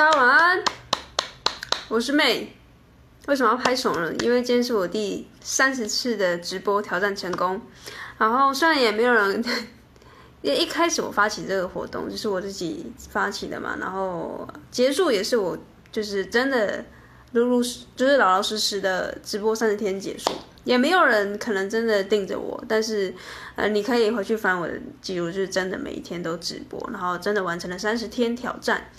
大家晚安，我是妹。为什么要拍手呢？因为今天是我第三十次的直播挑战成功。然后虽然也没有人，因为一开始我发起这个活动就是我自己发起的嘛，然后结束也是我就是真的如如就是老老实实的直播三十天结束。也没有人可能真的盯着我，但是，呃，你可以回去翻我的记录，就是真的每一天都直播，然后真的完成了三十天挑战。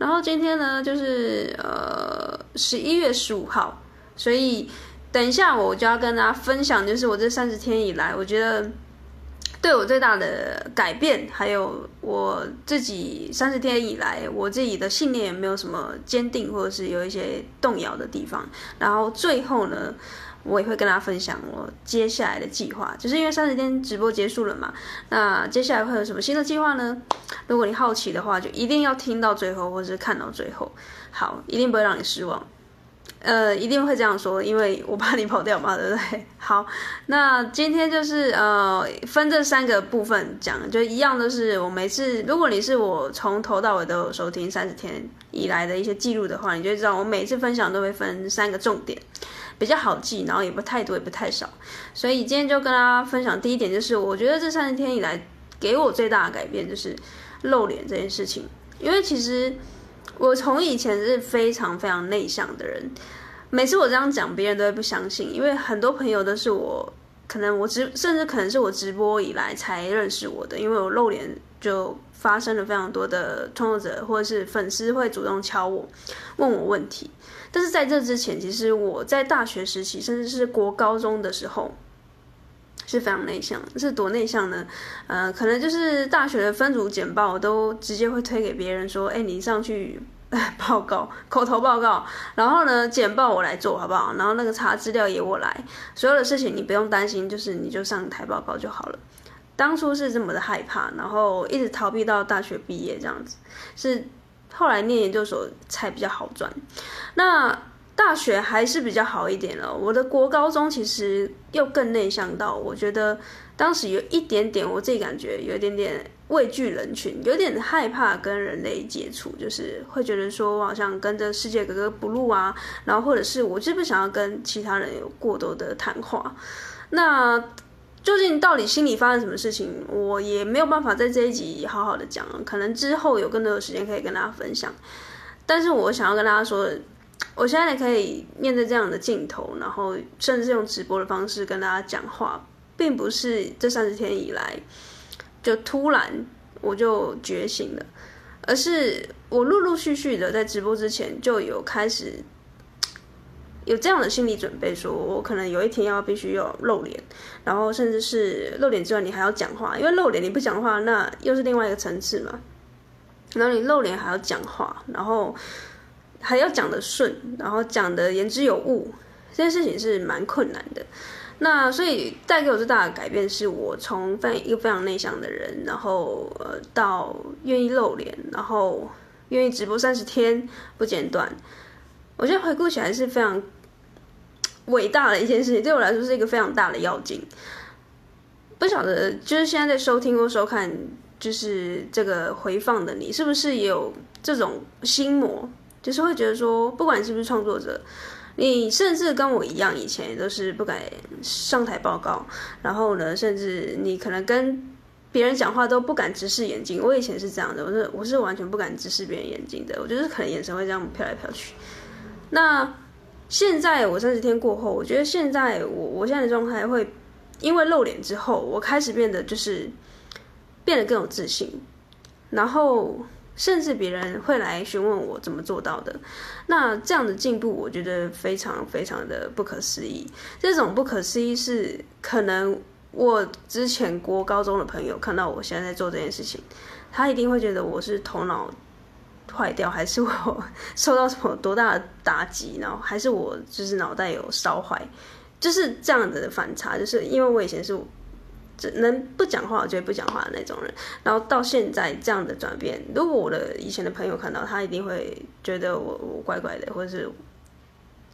然后今天呢，就是呃十一月十五号，所以等一下我就要跟大家分享，就是我这三十天以来，我觉得对我最大的改变，还有我自己三十天以来我自己的信念也没有什么坚定，或者是有一些动摇的地方。然后最后呢，我也会跟大家分享我接下来的计划，就是因为三十天直播结束了嘛，那接下来会有什么新的计划呢？如果你好奇的话，就一定要听到最后，或者是看到最后。好，一定不会让你失望。呃，一定会这样说，因为我怕你跑掉嘛，对不对？好，那今天就是呃，分这三个部分讲，就一样都是我每次，如果你是我从头到尾都有收听三十天以来的一些记录的话，你就知道我每次分享都会分三个重点。比较好记，然后也不太多，也不太少，所以今天就跟大家分享第一点，就是我觉得这三十天以来给我最大的改变就是露脸这件事情。因为其实我从以前是非常非常内向的人，每次我这样讲，别人都会不相信，因为很多朋友都是我可能我直，甚至可能是我直播以来才认识我的，因为我露脸就发生了非常多的创作者或者是粉丝会主动敲我，问我问题。但是在这之前，其实我在大学时期，甚至是国高中的时候，是非常内向。是多内向呢？呃，可能就是大学的分组简报，我都直接会推给别人说：“哎，你上去 报告，口头报告。然后呢，简报我来做好不好？然后那个查资料也我来，所有的事情你不用担心，就是你就上台报告就好了。”当初是这么的害怕，然后一直逃避到大学毕业这样子，是。后来念研究所才比较好转，那大学还是比较好一点了。我的国高中其实又更内向到，我觉得当时有一点点，我自己感觉有一点点畏惧人群，有点害怕跟人类接触，就是会觉得说我好像跟着世界格格不入啊，然后或者是我就不想要跟其他人有过多的谈话，那。究竟到底心里发生什么事情，我也没有办法在这一集好好的讲，可能之后有更多的时间可以跟大家分享。但是我想要跟大家说，我现在可以面对这样的镜头，然后甚至用直播的方式跟大家讲话，并不是这三十天以来就突然我就觉醒了，而是我陆陆续续的在直播之前就有开始。有这样的心理准备，说我可能有一天要必须要露脸，然后甚至是露脸之外，你还要讲话，因为露脸你不讲话，那又是另外一个层次嘛。然后你露脸还要讲话，然后还要讲得顺，然后讲得言之有物，这件事情是蛮困难的。那所以带给我最大的改变，是我从非一个非常内向的人，然后呃到愿意露脸，然后愿意直播三十天不间断。我觉得回顾起来是非常伟大的一件事情，对我来说是一个非常大的跃进。不晓得，就是现在在收听或收看，就是这个回放的你，是不是也有这种心魔？就是会觉得说，不管是不是创作者，你甚至跟我一样，以前也都是不敢上台报告，然后呢，甚至你可能跟别人讲话都不敢直视眼睛。我以前是这样的，我是我是完全不敢直视别人眼睛的，我觉得可能眼神会这样飘来飘去。那现在我三十天过后，我觉得现在我我现在的状态会，因为露脸之后，我开始变得就是变得更有自信，然后甚至别人会来询问我怎么做到的。那这样的进步，我觉得非常非常的不可思议。这种不可思议是可能我之前国高中的朋友看到我现在在做这件事情，他一定会觉得我是头脑。坏掉，还是我 受到什么多大的打击？然后还是我就是脑袋有烧坏，就是这样子的反差。就是因为我以前是只能不讲话，我就不讲话的那种人，然后到现在这样的转变，如果我的以前的朋友看到，他一定会觉得我我怪怪的，或者是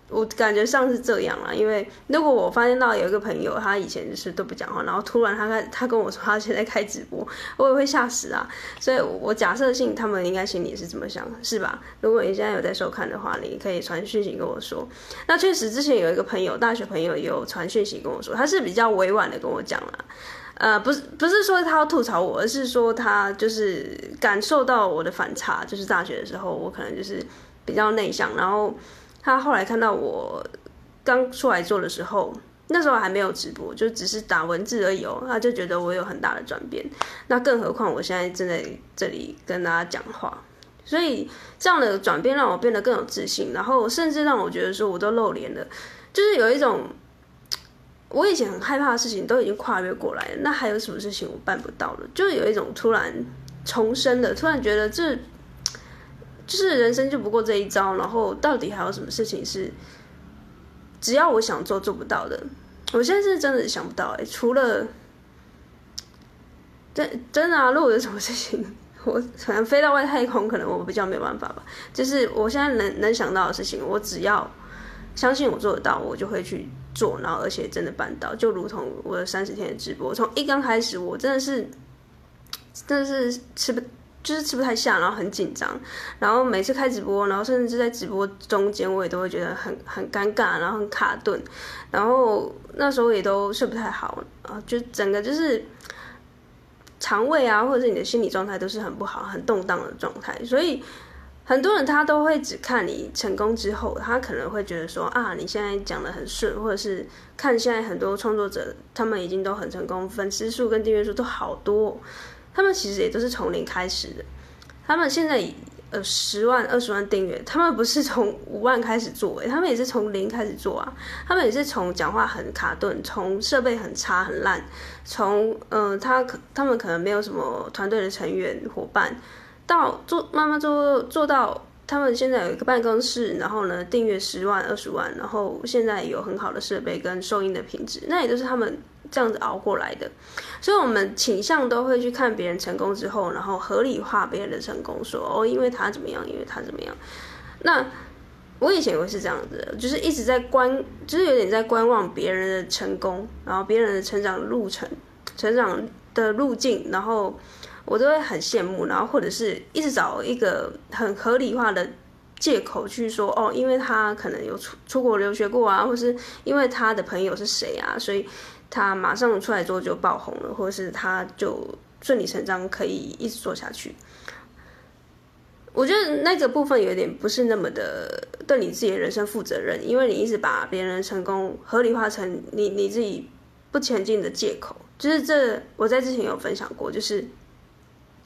我感觉上是这样啦，因为如果我发现到有一个朋友，他以前就是都不讲话，然后突然他开他跟我说他现在开直播，我也会吓死啊。所以我假设性他们应该心里是这么想，是吧？如果你现在有在收看的话，你可以传讯息跟我说。那确实之前有一个朋友，大学朋友有传讯息跟我说，他是比较委婉的跟我讲啦。呃，不是不是说他要吐槽我，而是说他就是感受到我的反差，就是大学的时候我可能就是比较内向，然后。他后来看到我刚出来做的时候，那时候还没有直播，就只是打文字而已哦。他就觉得我有很大的转变，那更何况我现在正在这里跟大家讲话，所以这样的转变让我变得更有自信，然后甚至让我觉得说我都露脸了，就是有一种我以前很害怕的事情都已经跨越过来了，那还有什么事情我办不到了？就是有一种突然重生的，突然觉得这。就是人生就不过这一招，然后到底还有什么事情是只要我想做做不到的？我现在是真的想不到哎、除了真真的啊，如果有什么事情，我可能飞到外太空，可能我比较没办法吧。就是我现在能能想到的事情，我只要相信我做得到，我就会去做，然后而且真的办到。就如同我的三十天的直播，从一刚开始，我真的是真的是吃不。就是吃不太下，然后很紧张，然后每次开直播，然后甚至在直播中间，我也都会觉得很很尴尬，然后很卡顿，然后那时候也都睡不太好啊，就整个就是肠胃啊，或者是你的心理状态都是很不好、很动荡的状态。所以很多人他都会只看你成功之后，他可能会觉得说啊，你现在讲得很顺，或者是看现在很多创作者他们已经都很成功，粉丝数跟订阅数都好多。他们其实也都是从零开始的，他们现在呃十万、二十万订阅，他们不是从五万开始做，诶，他们也是从零开始做啊，他们也是从讲话很卡顿，从设备很差很烂，从嗯、他可他们可能没有什么团队的成员伙伴，到做慢慢做做到。他们现在有一个办公室，然后呢，订阅十万、二十万，然后现在有很好的设备跟收音的品质，那也都是他们这样子熬过来的。所以，我们倾向都会去看别人成功之后，然后合理化别人的成功，说哦，因为他怎么样，因为他怎么样。那我以前也是这样子，就是一直在观，就是有点在观望别人的成功，然后别人的成长路程、成长的路径，然后。我都会很羡慕，然后或者是一直找一个很合理化的借口去说哦，因为他可能有出出国留学过啊，或是因为他的朋友是谁啊，所以他马上出来之后就爆红了，或者是他就顺理成章可以一直做下去。我觉得那个部分有点不是那么的对你自己的人生负责任，因为你一直把别人成功合理化成你你自己不前进的借口。就是这我在之前有分享过，就是。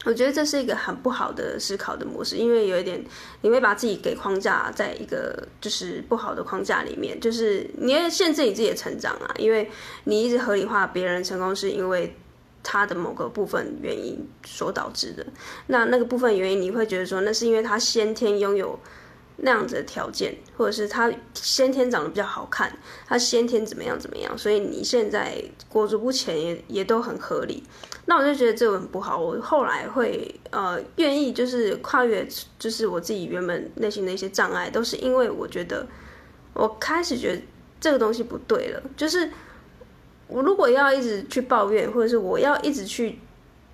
我觉得这是一个很不好的思考的模式，因为有一点，你会把自己给框架在一个就是不好的框架里面，就是你要限制你自己的成长啊，因为你一直合理化别人成功是因为他的某个部分原因所导致的，那那个部分原因你会觉得说那是因为他先天拥有。那样子的条件，或者是他先天长得比较好看，他先天怎么样怎么样，所以你现在裹足不前也也都很合理。那我就觉得这个很不好。我后来会呃愿意就是跨越，就是我自己原本内心的一些障碍，都是因为我觉得我开始觉得这个东西不对了。就是我如果要一直去抱怨，或者是我要一直去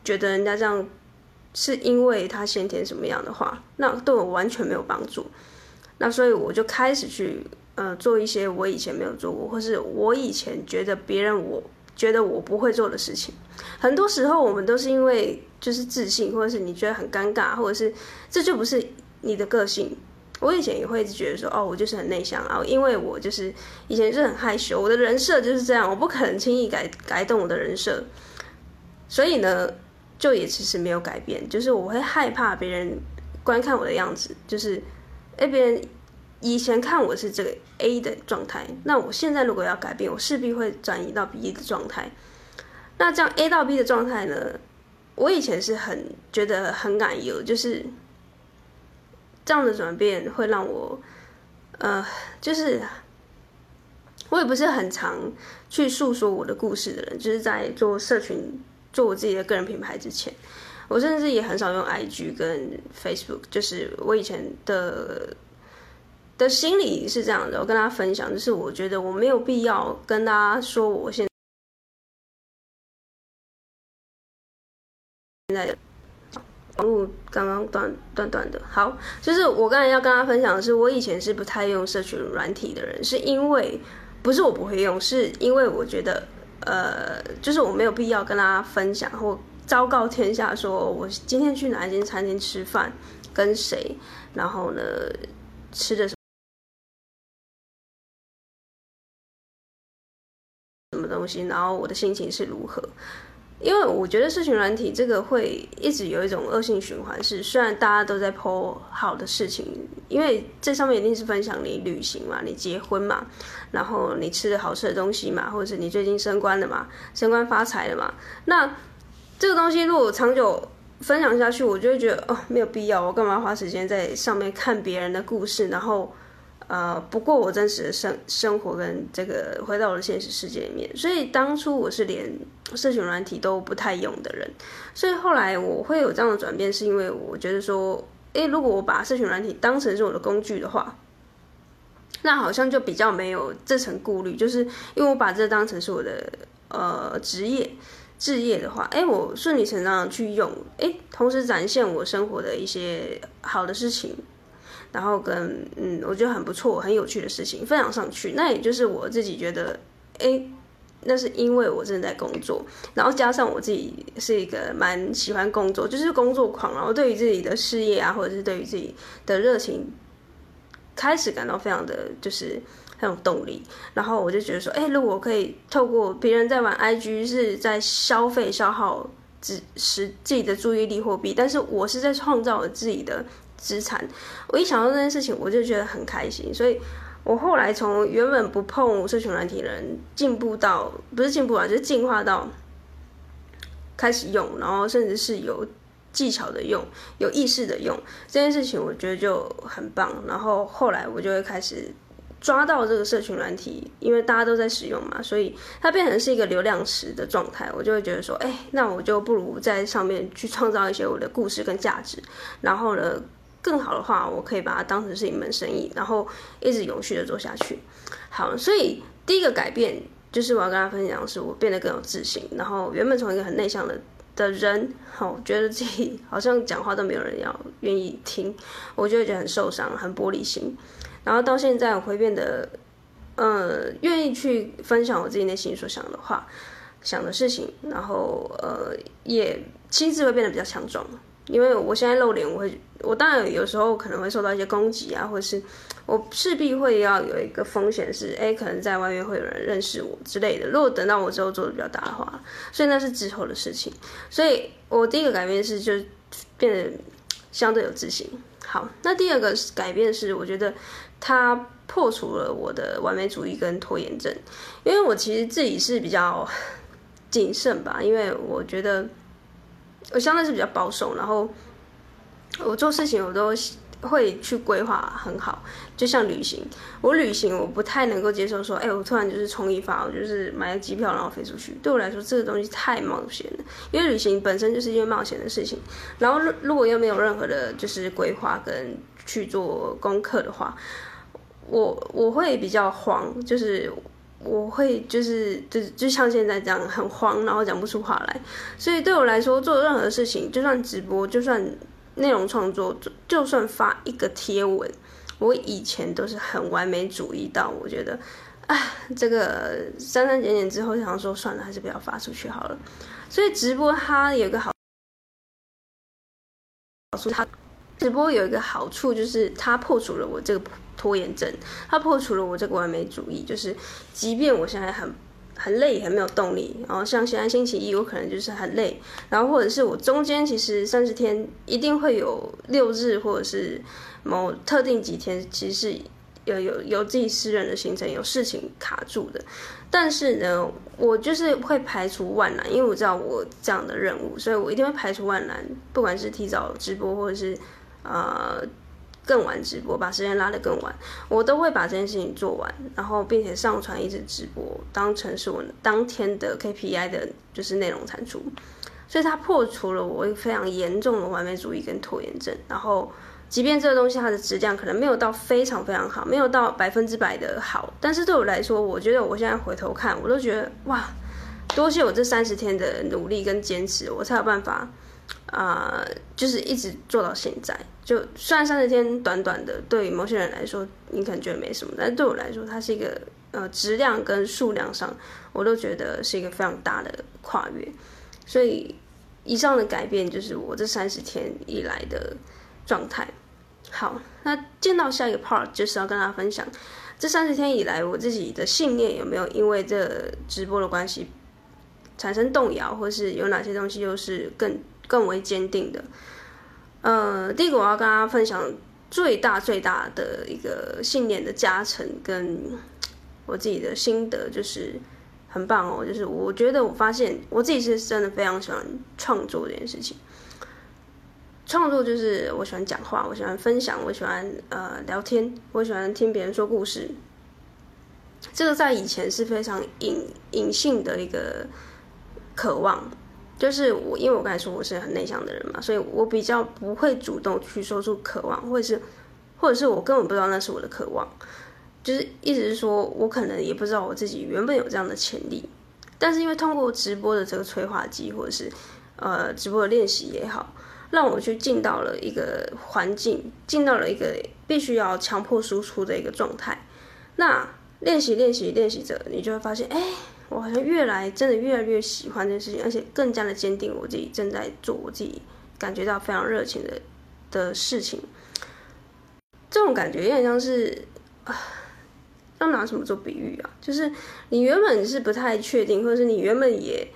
觉得人家这样是因为他先天什么样的话，那对我完全没有帮助。那所以我就开始去，呃，做一些我以前没有做过，或是我以前觉得别人我觉得我不会做的事情。很多时候我们都是因为就是自信，或者是你觉得很尴尬，或者是这就不是你的个性。我以前也会一直觉得说，哦，我就是很内向啊，因为我就是以前是很害羞，我的人设就是这样，我不可能轻易改改动我的人设。所以呢，就也其实没有改变，就是我会害怕别人观看我的样子，就是。哎，别人以前看我是这个 A 的状态，那我现在如果要改变，我势必会转移到 B 的状态。那这样 A 到 B 的状态呢？我以前是很觉得很感忧，就是这样的转变会让我，呃，就是我也不是很常去诉说我的故事的人，就是在做社群、做我自己的个人品牌之前。我甚至也很少用 IG 跟 Facebook，就是我以前的的心理是这样的，我跟大家分享，就是我觉得我没有必要跟大家说我现在的网络刚刚断断断的。好，就是我刚才要跟大家分享的是，我以前是不太用社群软体的人，是因为不是我不会用，是因为我觉得呃，就是我没有必要跟大家分享或昭告天下说我今天去哪一间餐厅吃饭，跟谁，然后呢吃的什然后我的心情是如何？因为我觉得社群软体这个会一直有一种恶性循环，是虽然大家都在 po 好的事情，因为这上面一定是分享你旅行嘛，你结婚嘛，然后你吃的好吃的东西嘛，或者是你最近升官了嘛，升官发财了嘛。那这个东西如果长久分享下去，我就会觉得哦，没有必要，我干嘛花时间在上面看别人的故事，然后。呃，不过我真实的生生活跟这个回到我的现实世界里面，所以当初我是连社群软体都不太用的人，所以后来我会有这样的转变，是因为我觉得说，诶，如果我把社群软体当成是我的工具的话，那好像就比较没有这层顾虑，就是因为我把这当成是我的呃职业置业的话，诶，我顺理成章的去用，诶，同时展现我生活的一些好的事情。然后跟嗯，我觉得很不错、很有趣的事情分享上去，那也就是我自己觉得，哎，那是因为我正在工作，然后加上我自己是一个蛮喜欢工作，就是工作狂，然后对于自己的事业啊，或者是对于自己的热情，开始感到非常的就是很有动力。然后我就觉得说，哎，如果可以透过别人在玩 IG 是在消费消耗只是自己的注意力货币，但是我是在创造我自己的。资产，我一想到这件事情，我就觉得很开心。所以，我后来从原本不碰社群软体的人，进步到不是进步啊，就是进化到开始用，然后甚至是有技巧的用，有意识的用这件事情，我觉得就很棒。然后后来我就会开始抓到这个社群软体，因为大家都在使用嘛，所以它变成是一个流量池的状态。我就会觉得说，哎，那我就不如在上面去创造一些我的故事跟价值，然后呢，更好的话，我可以把它当成是一门生意，然后一直永续的做下去。好，所以第一个改变就是我要跟大家分享的是，我变得更有自信。然后原本从一个很内向的的人，好，觉得自己好像讲话都没有人要愿意听，我就会觉得很受伤，很玻璃心。然后到现在，我会变得，呃，愿意去分享我自己内心所想的话、想的事情，然后呃，也心智会变得比较强壮。因为我现在露脸，我会，我当然有时候可能会受到一些攻击啊，或者是我势必会要有一个风险是，哎，可能在外面会有人认识我之类的。如果等到我之后做的比较大的话，所以那是之后的事情。所以我第一个改变是，就变得相对有自信。好，那第二个改变是，我觉得它破除了我的完美主义跟拖延症，因为我其实自己是比较谨慎吧，因为我觉得。我相对是比较保守，然后我做事情我都会去规划很好，就像旅行，我旅行我不太能够接受说，哎，我突然就是冲一发，我就是买个机票然后飞出去，对我来说这个东西太冒险了，因为旅行本身就是一件冒险的事情，然后如果又没有任何的就是规划跟去做功课的话，我我会比较慌，就是。我会就是就就像现在这样很慌，然后讲不出话来。所以对我来说，做任何事情，就算直播，就算内容创作，就算发一个贴文，我以前都是很完美主义到，我觉得，啊，这个删删减减之后，想说算了，还是不要发出去好了。所以直播它有一个好处，它直播有一个好处就是它破除了我这个。拖延症，它破除了我这个完美主义。就是，即便我现在很很累，很没有动力，然后像现在星期一，我可能就是很累，然后或者是我中间其实三十天一定会有六日，或者是某特定几天，其实是有有有自己私人的行程，有事情卡住的。但是呢，我就是会排除万难，因为我知道我这样的任务，所以我一定会排除万难，不管是提早直播，或者是呃。更晚直播，把时间拉得更晚，我都会把这件事情做完，然后并且上传一直直播，当成是我当天的 KPI 的，就是内容产出。所以它破除了我非常严重的完美主义跟拖延症。然后，即便这个东西它的质量可能没有到非常非常好，没有到百分之百的好，但是对我来说，我觉得我现在回头看，我都觉得哇，多谢我这三十天的努力跟坚持，我才有办法。啊、就是一直做到现在。就虽然三十天短短的，对于某些人来说，你可能觉得没什么，但是对我来说，它是一个呃质量跟数量上，我都觉得是一个非常大的跨越。所以以上的改变就是我这三十天以来的状态。好，那见到下一个 part 就是要跟大家分享，这三十天以来我自己的信念有没有因为这直播的关系产生动摇，或是有哪些东西又是更。更为坚定的，呃，第一个我要跟大家分享最大最大的一个信念的加成，跟我自己的心得，就是很棒哦。就是我觉得我发现我自己是真的非常喜欢创作这件事情。创作就是我喜欢讲话，我喜欢分享，我喜欢呃聊天，我喜欢听别人说故事。这个在以前是非常隐隐性的一个渴望。就是我，因为我刚才说我是很内向的人嘛，所以我比较不会主动去说出渴望，或者是，或者是我根本不知道那是我的渴望，就是意思是说我可能也不知道我自己原本有这样的潜力，但是因为通过直播的这个催化剂，或者是呃直播的练习也好，让我去进到了一个环境，进到了一个必须要强迫输出的一个状态，那练习练习练习着，你就会发现，哎。我好像越来真的越来越喜欢这件事情，而且更加的坚定我自己正在做我自己感觉到非常热情的的事情。这种感觉有点像是啊，要拿什么做比喻啊？就是你原本是不太确定，或者是你原本也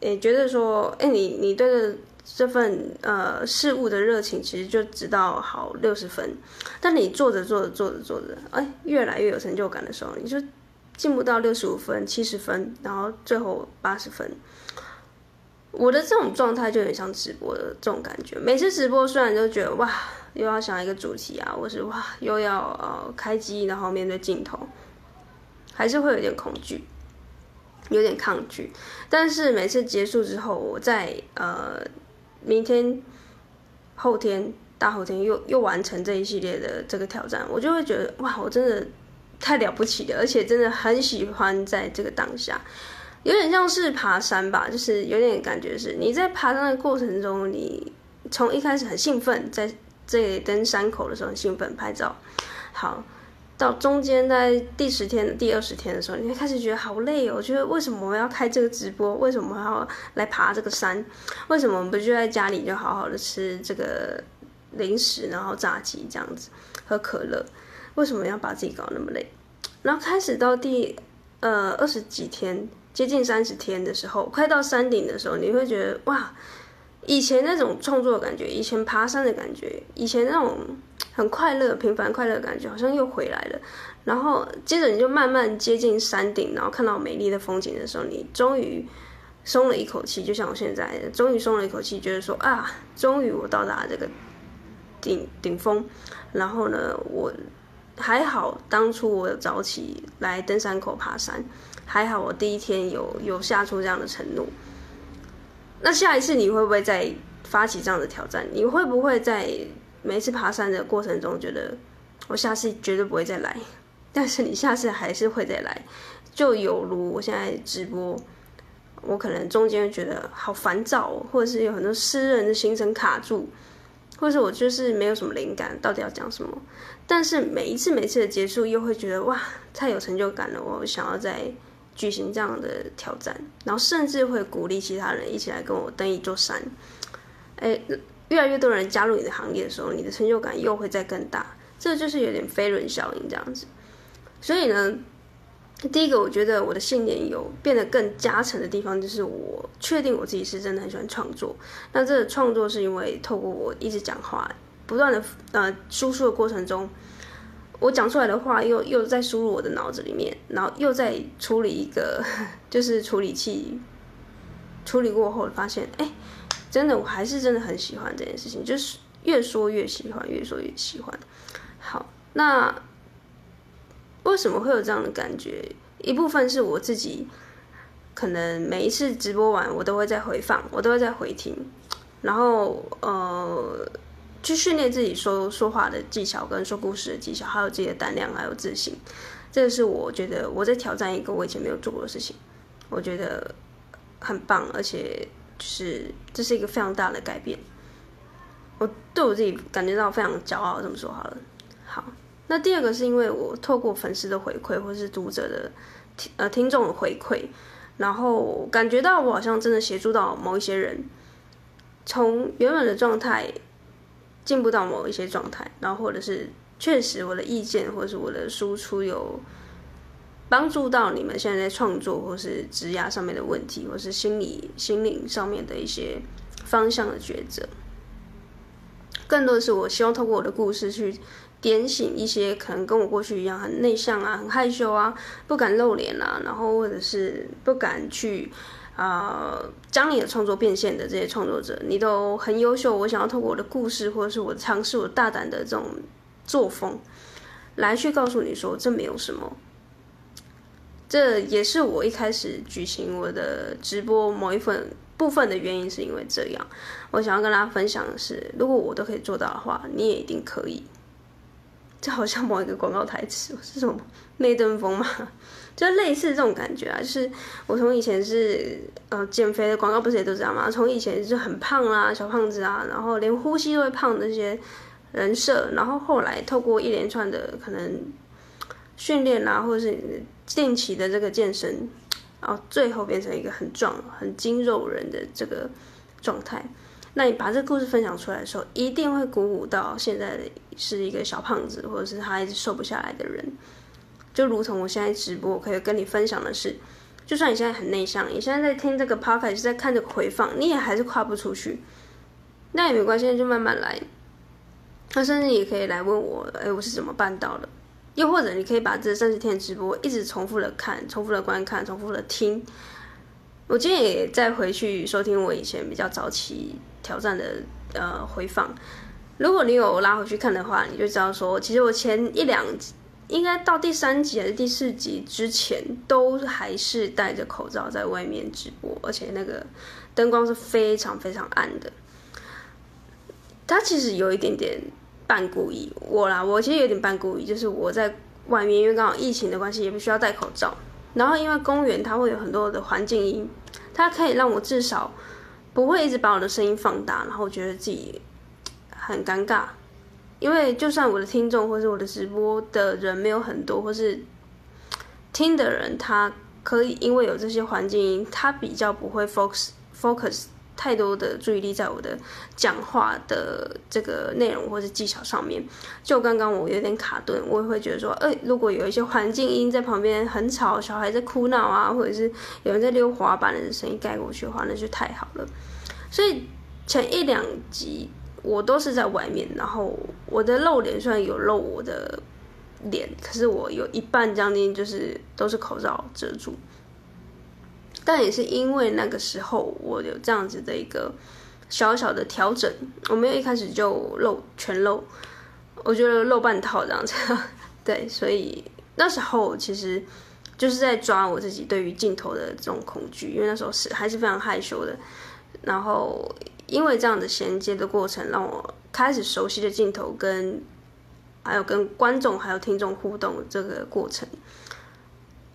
也觉得说，哎，你你对这这份呃事物的热情其实就只到好六十分，但你做着做着做着做着，哎，越来越有成就感的时候，你就。进不到六十五分、七十分，然后最后八十分。我的这种状态就有点像直播的这种感觉。每次直播虽然都觉得哇，又要想一个主题啊，或是哇，又要呃开机，然后面对镜头，还是会有点恐惧，有点抗拒。但是每次结束之后，我在呃明天、后天、大后天又又完成这一系列的这个挑战，我就会觉得哇，我真的。太了不起了，而且真的很喜欢在这个当下，有点像是爬山吧，就是有点感觉是你在爬山的过程中，你从一开始很兴奋，在这里登山口的时候很兴奋拍照，好，到中间在第十天、第二十天的时候，你会开始觉得好累哦，我觉得为什么我要开这个直播？为什么还要来爬这个山？为什么不就在家里就好好的吃这个零食，然后炸鸡这样子，喝可乐？为什么要把自己搞那么累？然后开始到第呃二十几天，接近三十天的时候，快到山顶的时候，你会觉得哇，以前那种创作的感觉，以前爬山的感觉，以前那种 很快乐、平凡快乐的感觉，好像又回来了。然后接着你就慢慢接近山顶，然后看到美丽的风景的时候，你终于松了一口气，就像我现在，终于松了一口气，觉得说啊，终于我到达这个顶顶峰。然后呢，我。还好，当初我早起来登山口爬山，还好我第一天有有下出这样的承诺。那下一次你会不会再发起这样的挑战？你会不会在每次爬山的过程中觉得我下次绝对不会再来？但是你下次还是会再来，就有如我现在直播，我可能中间觉得好烦躁，或者是有很多私人的行程卡住。或者我就是没有什么灵感，到底要讲什么？但是每一次每一次的结束，又会觉得哇，太有成就感了！我想要再举行这样的挑战，然后甚至会鼓励其他人一起来跟我登一座山。哎，越来越多人加入你的行列的时候，你的成就感又会再更大。这就是有点飞轮效应这样子。所以呢。第一个，我觉得我的信念有变得更加成的地方，就是我确定我自己是真的很喜欢创作。那这个创作是因为透过我一直讲话，不断的呃输出的过程中，我讲出来的话又又在输入我的脑子里面，然后又在处理一个 就是处理器，处理过后发现，哎，真的我还是真的很喜欢这件事情，就是越说越喜欢，越说越喜欢。好，那。为什么会有这样的感觉？一部分是我自己可能每一次直播完，我都会再回放，我都会再回听，然后呃，去训练自己说说话的技巧，跟说故事的技巧，还有自己的胆量，还有自信。这个是我觉得我在挑战一个我以前没有做过的事情，我觉得很棒，而且就是这是一个非常大的改变。我对我自己感觉到非常骄傲，这么说好了。好，那第二个是因为我透过粉丝的回馈，或是读者的听呃听众的回馈。然后感觉到我好像真的协助到某一些人，从原本的状态进步到某一些状态，然后或者是确实我的意见或者是我的输出有帮助到你们现在在创作或是职涯上面的问题，或是心理心灵上面的一些方向的抉择。更多的是我希望透过我的故事去。点醒一些可能跟我过去一样很内向啊、很害羞啊、不敢露脸啊，然后或者是不敢去啊、呃、将你的创作变现的这些创作者，你都很优秀。我想要透过我的故事，或者是我尝试我大胆的这种作风，来去告诉你说，这没有什么。这也是我一开始举行我的直播某一份部分的原因，是因为这样。我想要跟大家分享的是，如果我都可以做到的话，你也一定可以。就好像某一个广告台词，是什么媚登峰嘛，就类似这种感觉啊。就是我从以前是呃减肥的广告，不是也都这样吗？从以前是很胖啊，小胖子啊，然后连呼吸都会胖的那些人设，然后后来透过一连串的可能训练啊，或者是定期的这个健身，然后最后变成一个很壮、很筋肉人的这个状态。那你把这个故事分享出来的时候，一定会鼓舞到现在是一个小胖子，或者是他一直瘦不下来的人。就如同我现在直播，我可以跟你分享的是，就算你现在很内向，你现在在听这个 podcast，在看这个回放，你也还是跨不出去。那也没关系，就慢慢来。那甚至也可以来问我，哎，我是怎么办到的？又或者你可以把这三十天直播一直重复的看，重复的观看，重复的听。我今天也再回去收听我以前比较早期。挑战的呃回放，如果你有拉回去看的话，你就知道说，其实我前一两，应该到第三集还是第四集之前，都还是戴着口罩在外面直播，而且那个灯光是非常非常暗的。他其实有一点点半故意，我啦，我其实有点半故意，就是我在外面，因为刚好疫情的关系，也不需要戴口罩。然后因为公园它会有很多的环境音，它可以让我至少。不会一直把我的声音放大，然后觉得自己很尴尬，因为就算我的听众或是我的直播的人没有很多，或是听的人，他可以因为有这些环境，他比较不会 focus focus。太多的注意力在我的讲话的这个内容或者技巧上面，就刚刚我有点卡顿，我也会觉得说，哎、如果有一些环境音在旁边很吵，小孩在哭闹啊，或者是有人在溜滑板的声音盖过去的话，那就太好了。所以前一两集我都是在外面，然后我的露脸虽然有露我的脸，可是我有一半将近就是都是口罩遮住。但也是因为那个时候我有这样子的一个小小的调整，我没有一开始就露全露，我觉得露半套这样子，对，所以那时候其实就是在抓我自己对于镜头的这种恐惧，因为那时候是还是非常害羞的，然后因为这样的衔接的过程，让我开始熟悉的镜头跟还有跟观众还有听众互动这个过程。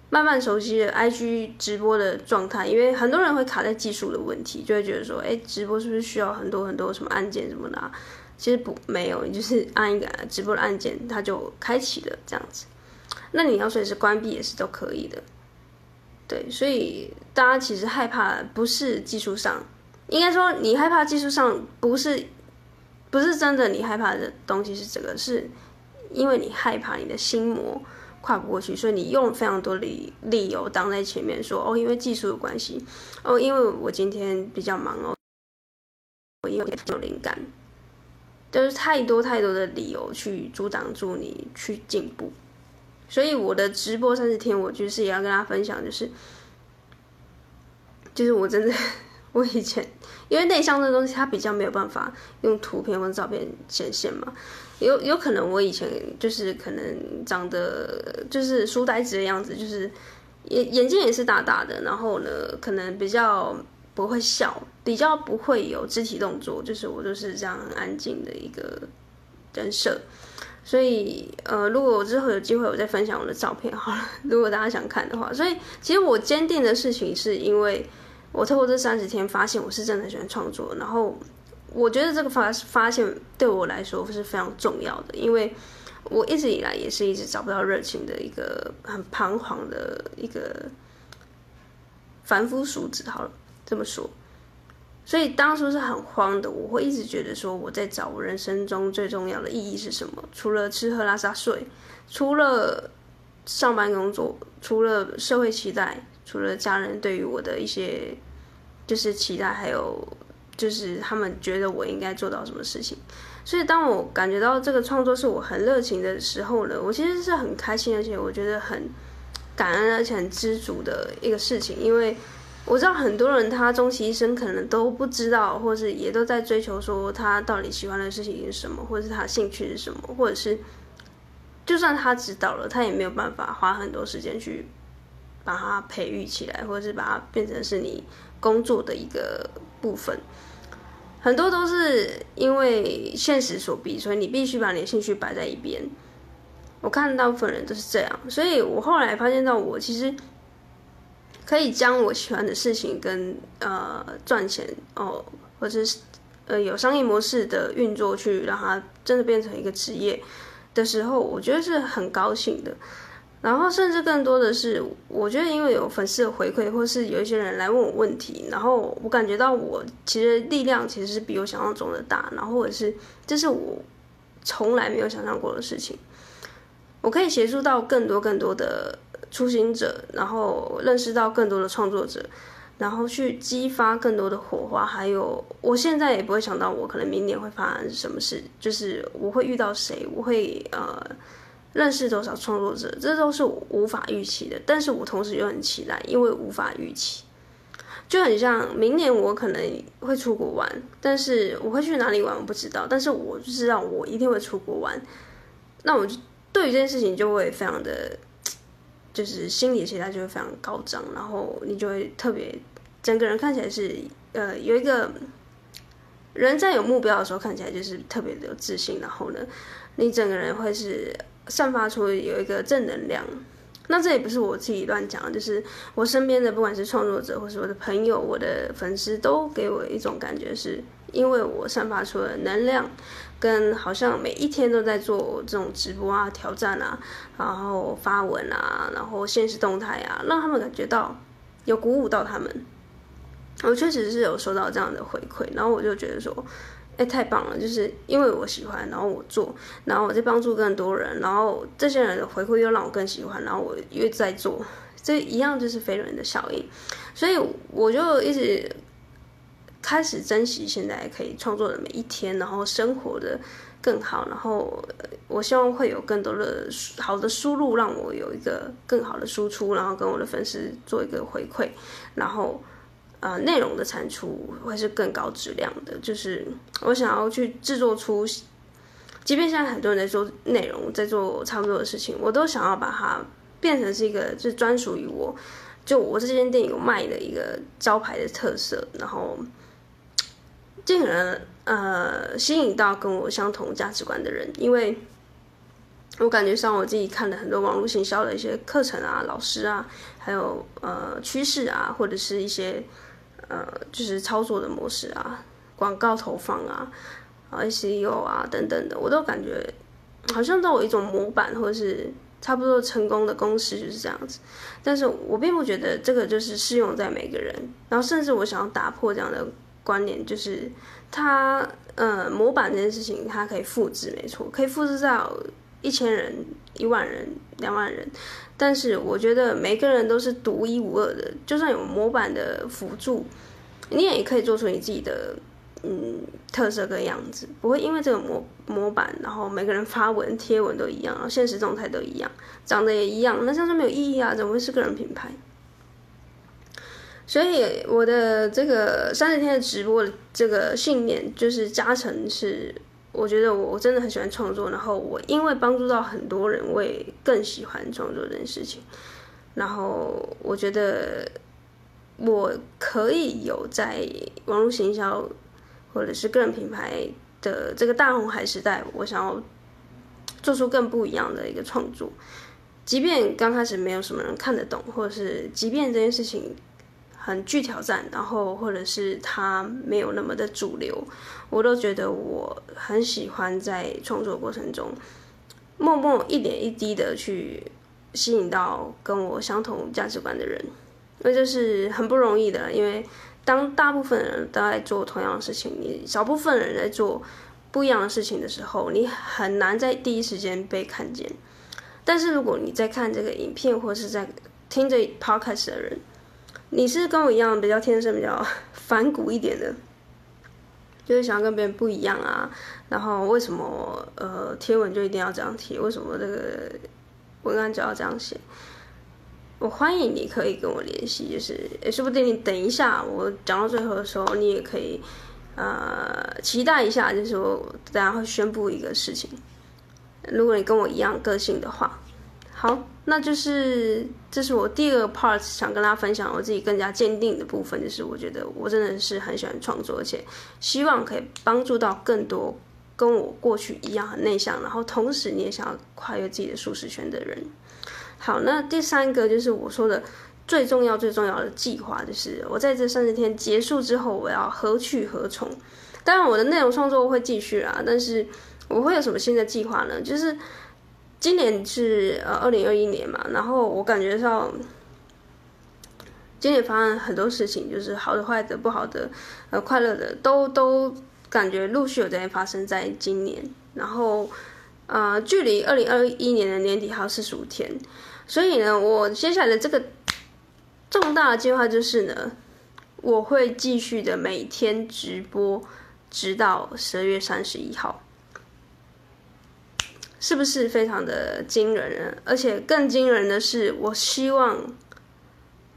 慢慢熟悉了 IG 直播的状态，因为很多人会卡在技术的问题，就会觉得说，哎，直播是不是需要很多很多什么按键什么的啊？其实不，没有，你就是按一个直播的按键，它就开启了这样子。那你要随时关闭也是都可以的。对，所以大家其实害怕不是技术上，应该说你害怕技术上不是，不是真的你害怕的东西是这个，是因为你害怕你的心魔。跨不过去，所以你用非常多理理由挡在前面说，哦，因为技术的关系，哦，因为我今天比较忙哦，我因为有灵感，就是太多太多的理由去阻挡住你去进步。所以我的直播三十天，我就是也要跟大家分享，就是，就是我真的，我以前因为内向的东西，它比较没有办法用图片或者照片显现嘛。有有可能我以前就是可能长得就是书呆子的样子，就是眼眼睛也是大大的，然后呢，可能比较不会笑，比较不会有肢体动作，就是我就是这样很安静的一个人设。所以，呃，如果我之后有机会，我再分享我的照片好了。如果大家想看的话，所以其实我坚定的事情是因为我透过这三十天发现我是真的很喜欢创作，然后我觉得这个发发现对我来说是非常重要的，因为。我一直以来也是一直找不到热情的一个很彷徨的一个凡夫俗子，好了这么说，所以当初是很慌的。我会一直觉得说我在找我人生中最重要的意义是什么？除了吃喝拉撒睡，除了上班工作，除了社会期待，除了家人对于我的一些就是期待，还有就是他们觉得我应该做到什么事情。所以，当我感觉到这个创作是我很热情的时候呢，我其实是很开心，而且我觉得很感恩，而且很知足的一个事情。因为我知道很多人他终其一生可能都不知道，或是也都在追求说他到底喜欢的事情是什么，或者是他兴趣是什么，或者是就算他知道了，他也没有办法花很多时间去把它培育起来，或者是把它变成是你工作的一个部分。很多都是因为现实所逼，所以你必须把你的兴趣摆在一边。我看大部分人都是这样，所以我后来发现到，我其实可以将我喜欢的事情跟呃赚钱哦，或者是呃有商业模式的运作去让它真的变成一个职业的时候，我觉得是很高兴的。然后，甚至更多的是，我觉得因为有粉丝的回馈，或是有一些人来问我问题，然后我感觉到我其实力量其实是比我想象中的大，然后或者是这是我从来没有想象过的事情。我可以协助到更多更多的初心者，然后认识到更多的创作者，然后去激发更多的火花。还有，我现在也不会想到我可能明年会发生什么事，就是我会遇到谁，我会呃。认识多少创作者，这都是无法预期的。但是我同时又很期待，因为无法预期，就很像明年我可能会出国玩，但是我会去哪里玩我不知道，但是我就知道我一定会出国玩。那我就对于这件事情就会非常的，就是心里期待就会非常高涨，然后你就会特别整个人看起来是呃有一个人在有目标的时候看起来就是特别的有自信，然后呢，你整个人会是。散发出有一个正能量，那这也不是我自己乱讲，就是我身边的不管是创作者，或是我的朋友、我的粉丝，都给我一种感觉，是因为我散发出了能量，跟好像每一天都在做这种直播啊、挑战啊，然后发文啊，然后现实动态啊，让他们感觉到有鼓舞到他们。我确实是有收到这样的回馈，然后我就觉得说。哎，太棒了！就是因为我喜欢，然后我做，然后我在帮助更多人，然后这些人的回馈又让我更喜欢，然后我又在做，这一样就是飞轮的效应。所以我就一直开始珍惜现在可以创作的每一天，然后生活的更好，然后我希望会有更多的好的输入，让我有一个更好的输出，然后跟我的粉丝做一个回馈，然后。呃，内容的产出会是更高质量的。就是我想要去制作出，即便现在很多人在做内容，在做差不多的事情，我都想要把它变成是一个，就是专属于我，就我这间店有卖的一个招牌的特色，然后尽可能呃吸引到跟我相同价值观的人，因为我感觉上我自己看了很多网络行销的一些课程啊、老师啊，还有呃趋势啊，或者是一些。呃，就是操作的模式啊，广告投放啊，啊，SEO 啊等等的，我都感觉好像都有一种模板，或者是差不多成功的公式就是这样子。但是我并不觉得这个就是适用在每个人，然后甚至我想要打破这样的观念，就是它呃模板这件事情它可以复制，没错，可以复制到一千人、一万人、两万人。但是我觉得每个人都是独一无二的，就算有模板的辅助，你也可以做出你自己的嗯特色跟样子，不会因为这个模模板，然后每个人发文贴文都一样，然后现实状态都一样，长得也一样，那这样就没有意义啊！怎么会是个人品牌？所以我的这个三十天的直播的这个信念就是加成是。我觉得我真的很喜欢创作，然后我因为帮助到很多人，我也更喜欢创作这件事情。然后我觉得我可以有在网络行销或者是个人品牌的这个大红海时代，我想要做出更不一样的一个创作。即便刚开始没有什么人看得懂，或者是即便这件事情很具挑战，然后或者是它没有那么的主流，我都觉得我很喜欢在创作过程中，默默一点一滴的去吸引到跟我相同价值观的人，那就是很不容易的。因为当大部分人都在做同样的事情，你少部分人在做不一样的事情的时候，你很难在第一时间被看见。但是如果你在看这个影片，或是在听这 podcast 的人，你是跟我一样比较天生比较 反骨一点的，就是想要跟别人不一样啊。然后为什么呃贴文就一定要这样贴？为什么这个文案就要这样写？我欢迎你可以跟我联系，就是说不定你等一下我讲到最后的时候，你也可以呃期待一下，就是我等下会宣布一个事情。如果你跟我一样个性的话，好，那就是这是我第二个 part 想跟大家分享我自己更加坚定的部分，就是我觉得我真的是很喜欢创作，而且希望可以帮助到更多跟我过去一样很内向，然后同时你也想要跨越自己的舒适圈的人。好，那第三个就是我说的最重要最重要的计划，就是我在这三十天结束之后，我要何去何从？当然，我的内容创作会继续啊，但是。我会有什么新的计划呢？就是今年是呃二零二一年嘛，然后我感觉到今年发生很多事情，就是好的、坏的、不好的、呃快乐的，都都感觉陆续有在发生在今年。然后呃，距离二零二一年的年底还有四十五天，所以呢，我接下来的这个重大的计划就是呢，我会继续的每天直播，直到十二月三十一号。是不是非常的惊人呢？而且更惊人的是，我希望，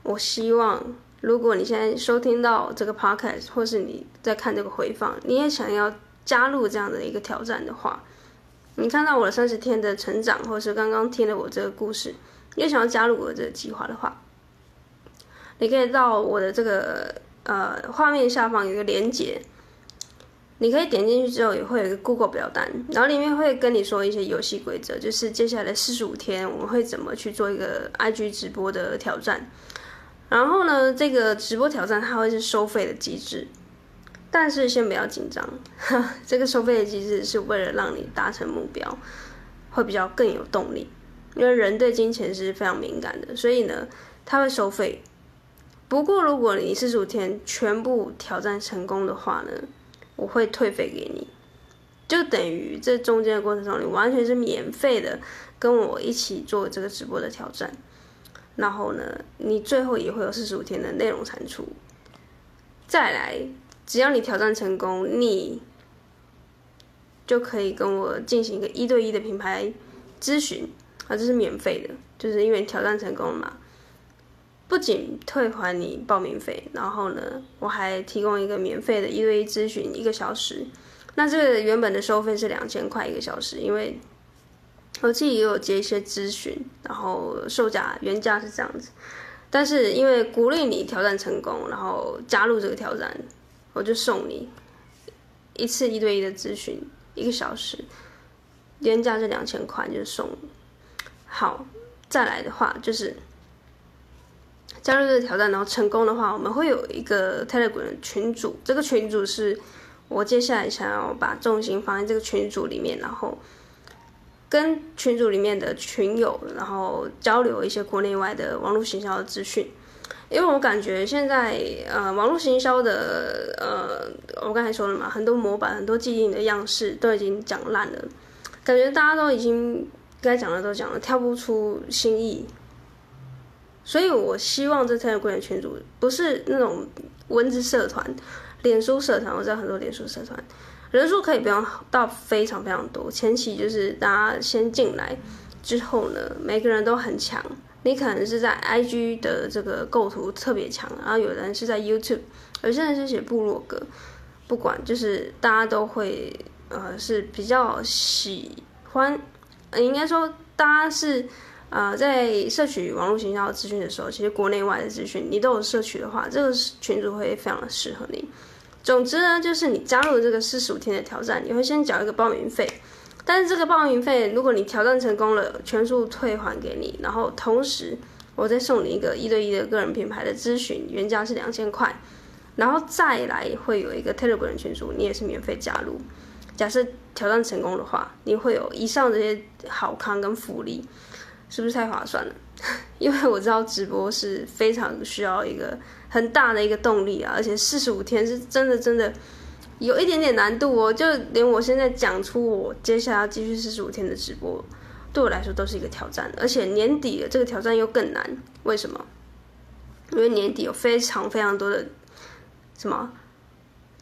我希望，如果你现在收听到这个 podcast，或是你在看这个回放，你也想要加入这样的一个挑战的话，你看到我的三十天的成长，或是刚刚听了我这个故事，你也想要加入我的这个计划的话，你可以到我的这个呃画面下方有一个连接。你可以点进去之后，也会有一个 Google 表单，然后里面会跟你说一些游戏规则，就是接下来四十五天我们会怎么去做一个 IG 直播的挑战。然后呢，这个直播挑战它会是收费的机制，但是先不要紧张，这个收费的机制是为了让你达成目标，会比较更有动力，因为人对金钱是非常敏感的，所以呢，它会收费。不过如果你四十五天全部挑战成功的话呢，我会退费给你，就等于这中间的过程中，你完全是免费的跟我一起做这个直播的挑战。然后呢，你最后也会有四十五天的内容产出。再来，只要你挑战成功，你就可以跟我进行一个一对一的品牌咨询啊，这是免费的，就是因为挑战成功了嘛。不仅退还你报名费，然后呢，我还提供一个免费的一对一咨询一个小时。那这个原本的收费是两千块一个小时，因为我自己也有接一些咨询，然后售价原价是这样子。但是因为鼓励你挑战成功，然后加入这个挑战，我就送你一次一对一的咨询一个小时，原价是两千块，就送。好，再来的话就是。加入这个挑战，然后成功的话，我们会有一个 Telegram 群组。这个群组是我接下来想要把重心放在这个群组里面，然后跟群组里面的群友，然后交流一些国内外的网络行销的资讯。因为我感觉现在呃，网络行销的呃，我刚才说了嘛，很多模板、很多既定的样式都已经讲烂了，感觉大家都已经该讲的都讲了，跳不出新意。所以，我希望这 Telegram 群组不是那种文字社团、脸书社团。我知道很多脸书社团人数可以不用到非常非常多，前期就是大家先进来之后呢，每个人都很强。你可能是在 IG 的这个构图特别强，然后有人是在 YouTube，有些人是写部落格，不管就是大家都会呃是比较喜欢，应该说大家是。呃，在摄取网络行销资讯的时候，其实国内外的资讯你都有摄取的话，这个群组会非常的适合你。总之呢，就是你加入这个四十五天的挑战，你会先缴一个报名费，但是这个报名费，如果你挑战成功了，全数退还给你，然后同时我再送你一个一对一的个人品牌的咨询，原价是两千块，然后再来会有一个 Telegram 群组，你也是免费加入。假设挑战成功的话，你会有以上这些好康跟福利。是不是太划算了？因为我知道直播是非常需要一个很大的一个动力啊，而且四十五天是真的真的有一点点难度哦。就连我现在讲出我接下来要继续四十五天的直播，对我来说都是一个挑战。而且年底的这个挑战又更难，为什么？因为年底有非常非常多的什么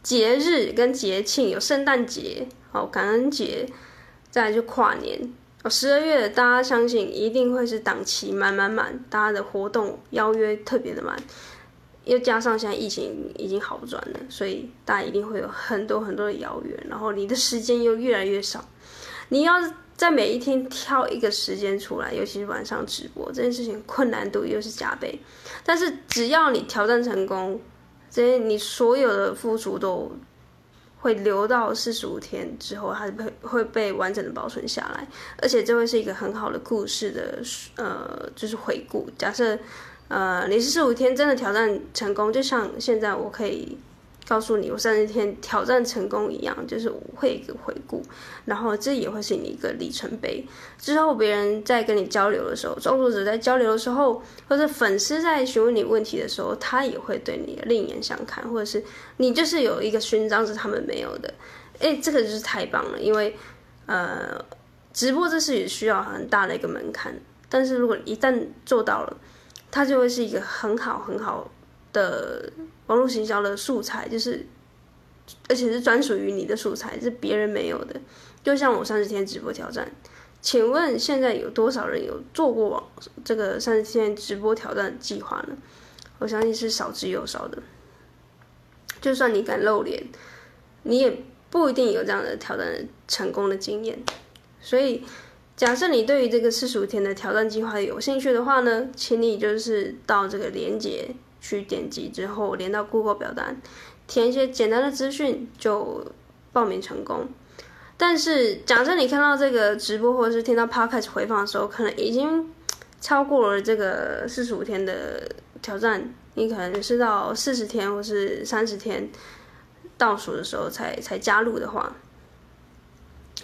节日跟节庆，有圣诞节、哦感恩节，再来就跨年。哦，十二月大家相信一定会是档期满满满，大家的活动邀约特别的满，又加上现在疫情已经好转了，所以大家一定会有很多很多的邀约，然后你的时间又越来越少，你要在每一天挑一个时间出来，尤其是晚上直播这件事情，困难度又是加倍。但是只要你挑战成功，这些你所有的付出都。会留到四十五天之后，它会会被完整的保存下来，而且这会是一个很好的故事的呃，就是回顾。假设呃你是四十五天真的挑战成功，就像现在我可以。告诉你，我三十天挑战成功一样，就是会一个回顾，然后这也会是你一个里程碑。之后别人在跟你交流的时候，创作者在交流的时候，或者粉丝在询问你问题的时候，他也会对你另眼相看，或者是你就是有一个勋章是他们没有的。哎，这个就是太棒了，因为呃，直播这是也需要很大的一个门槛，但是如果一旦做到了，它就会是一个很好很好的。网络行销的素材就是，而且是专属于你的素材，是别人没有的。就像我三十天直播挑战，请问现在有多少人有做过网这个三十天直播挑战计划呢？我相信是少之又少的。就算你敢露脸，你也不一定有这样的挑战成功的经验。所以，假设你对于这个四十五天的挑战计划有兴趣的话呢，请你就是到这个链接。去点击之后连到 Google 表单，填一些简单的资讯就报名成功。但是假设你看到这个直播或者是听到 Podcast 回放的时候，可能已经超过了这个四十五天的挑战，你可能是到四十天或是三十天倒数的时候才才加入的话，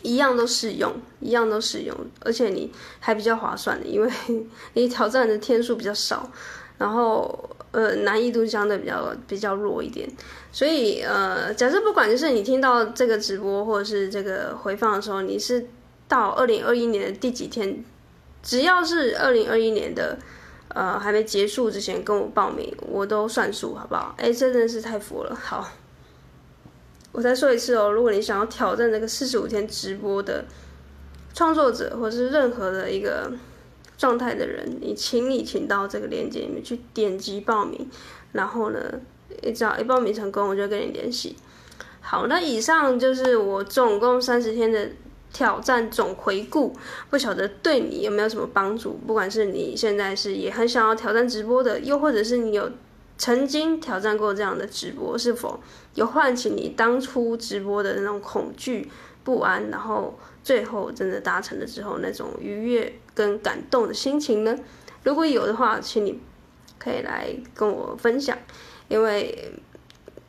一样都适用，一样都适用，而且你还比较划算的，因为 你挑战的天数比较少，然后。呃，难易度相对比较比较弱一点，所以呃，假设不管就是你听到这个直播或者是这个回放的时候，你是到二零二一年的第几天，只要是二零二一年的呃还没结束之前跟我报名，我都算数，好不好？哎，真的是太佛了。好，我再说一次哦，如果你想要挑战这个四十五天直播的创作者，或者是任何的一个。状态的人，你请你请到这个链接里面去点击报名，然后呢，一只要一报名成功，我就跟你联系。好，那以上就是我总共三十天的挑战总回顾，不晓得对你有没有什么帮助？不管是你现在是也很想要挑战直播的，又或者是你有曾经挑战过这样的直播，是否有唤起你当初直播的那种恐惧不安，然后最后真的达成了之后那种愉悦。跟感动的心情呢？如果有的话，请你可以来跟我分享，因为，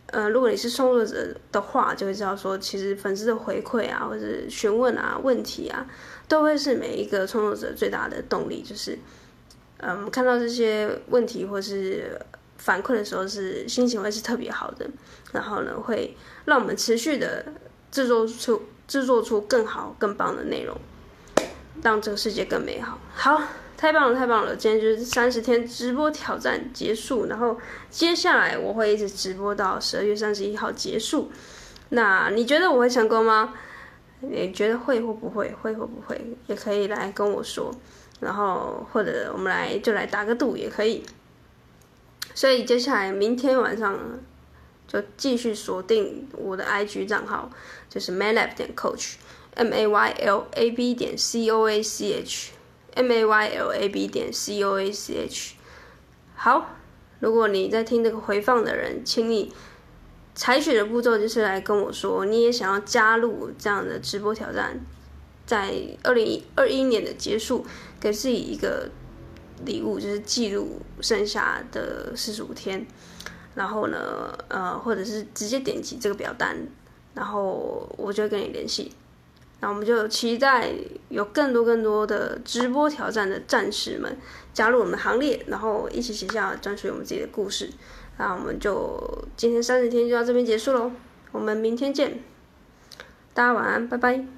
呃，如果你是创作者的话，就会知道说，其实粉丝的回馈啊，或者询问啊、问题啊，都会是每一个创作者最大的动力。就是，嗯，看到这些问题或是反馈的时候，是心情会是特别好的，然后呢，会让我们持续的制作出制作出更好、更棒的内容。让这个世界更美好。好，太棒了，太棒了！今天就是三十天直播挑战结束，然后接下来我会一直直播到十二月三十一号结束。那你觉得我会成功吗？你觉得会或不会？会或不会？也可以来跟我说。然后或者我们来就来打个赌也可以。所以接下来明天晚上就继续锁定我的 IG 账号，就是 maylab 点 coach。M A Y L A B 点 C O A C H M A Y L A B 点 C O A C H。好，如果你在听这个回放的人，请你采取的步骤就是来跟我说，你也想要加入这样的直播挑战，在二零二一年的结束，给自己一个礼物，就是记录剩下的四十五天。然后呢，呃，或者是直接点击这个表单，然后我就跟你联系。那我们就期待有更多更多的直播挑战的战士们加入我们行列，然后一起写下专属于我们自己的故事。那我们就今天三十天就到这边结束喽，我们明天见，大家晚安，拜拜。